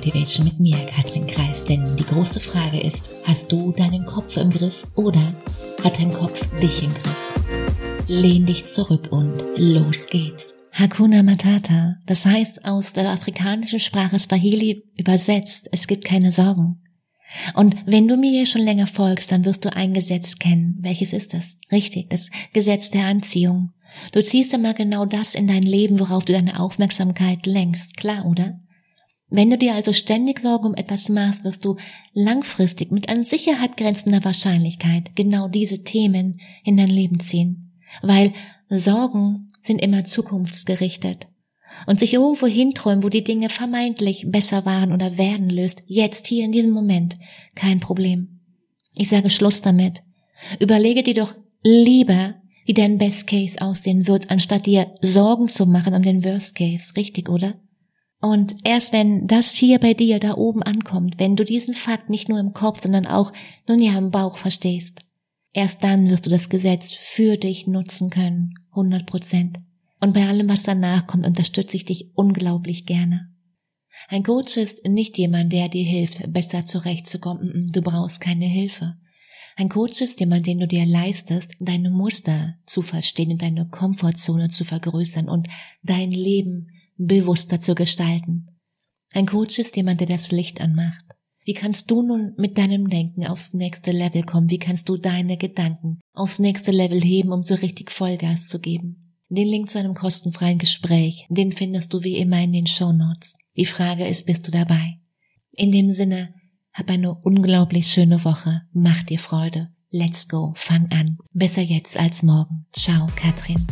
Motivation mit mir, Katrin Kreis. Denn die große Frage ist, hast du deinen Kopf im Griff oder hat dein Kopf dich im Griff? Lehn dich zurück und los geht's. Hakuna Matata, das heißt aus der afrikanischen Sprache Swahili übersetzt, es gibt keine Sorgen. Und wenn du mir hier schon länger folgst, dann wirst du ein Gesetz kennen. Welches ist das? Richtig, das Gesetz der Anziehung. Du ziehst immer genau das in dein Leben, worauf du deine Aufmerksamkeit lenkst. Klar, oder? Wenn du dir also ständig Sorgen um etwas machst, wirst du langfristig mit an Sicherheit grenzender Wahrscheinlichkeit genau diese Themen in dein Leben ziehen. Weil Sorgen sind immer zukunftsgerichtet. Und sich irgendwo hinträumen, wo die Dinge vermeintlich besser waren oder werden löst, jetzt hier in diesem Moment, kein Problem. Ich sage Schluss damit. Überlege dir doch lieber, wie dein Best Case aussehen wird, anstatt dir Sorgen zu machen um den Worst Case. Richtig, oder? Und erst wenn das hier bei dir da oben ankommt, wenn du diesen Fakt nicht nur im Kopf, sondern auch nun ja im Bauch verstehst, erst dann wirst du das Gesetz für dich nutzen können. 100 Prozent. Und bei allem, was danach kommt, unterstütze ich dich unglaublich gerne. Ein Coach ist nicht jemand, der dir hilft, besser zurechtzukommen. Du brauchst keine Hilfe. Ein Coach ist jemand, den du dir leistest, deine Muster zu verstehen, deine Komfortzone zu vergrößern und dein Leben bewusster zu gestalten. Ein Coach ist jemand, der das Licht anmacht. Wie kannst du nun mit deinem Denken aufs nächste Level kommen? Wie kannst du deine Gedanken aufs nächste Level heben, um so richtig Vollgas zu geben? Den Link zu einem kostenfreien Gespräch, den findest du wie immer in den Show Notes. Die Frage ist, bist du dabei? In dem Sinne, hab eine unglaublich schöne Woche. Mach dir Freude. Let's go. Fang an. Besser jetzt als morgen. Ciao, Katrin.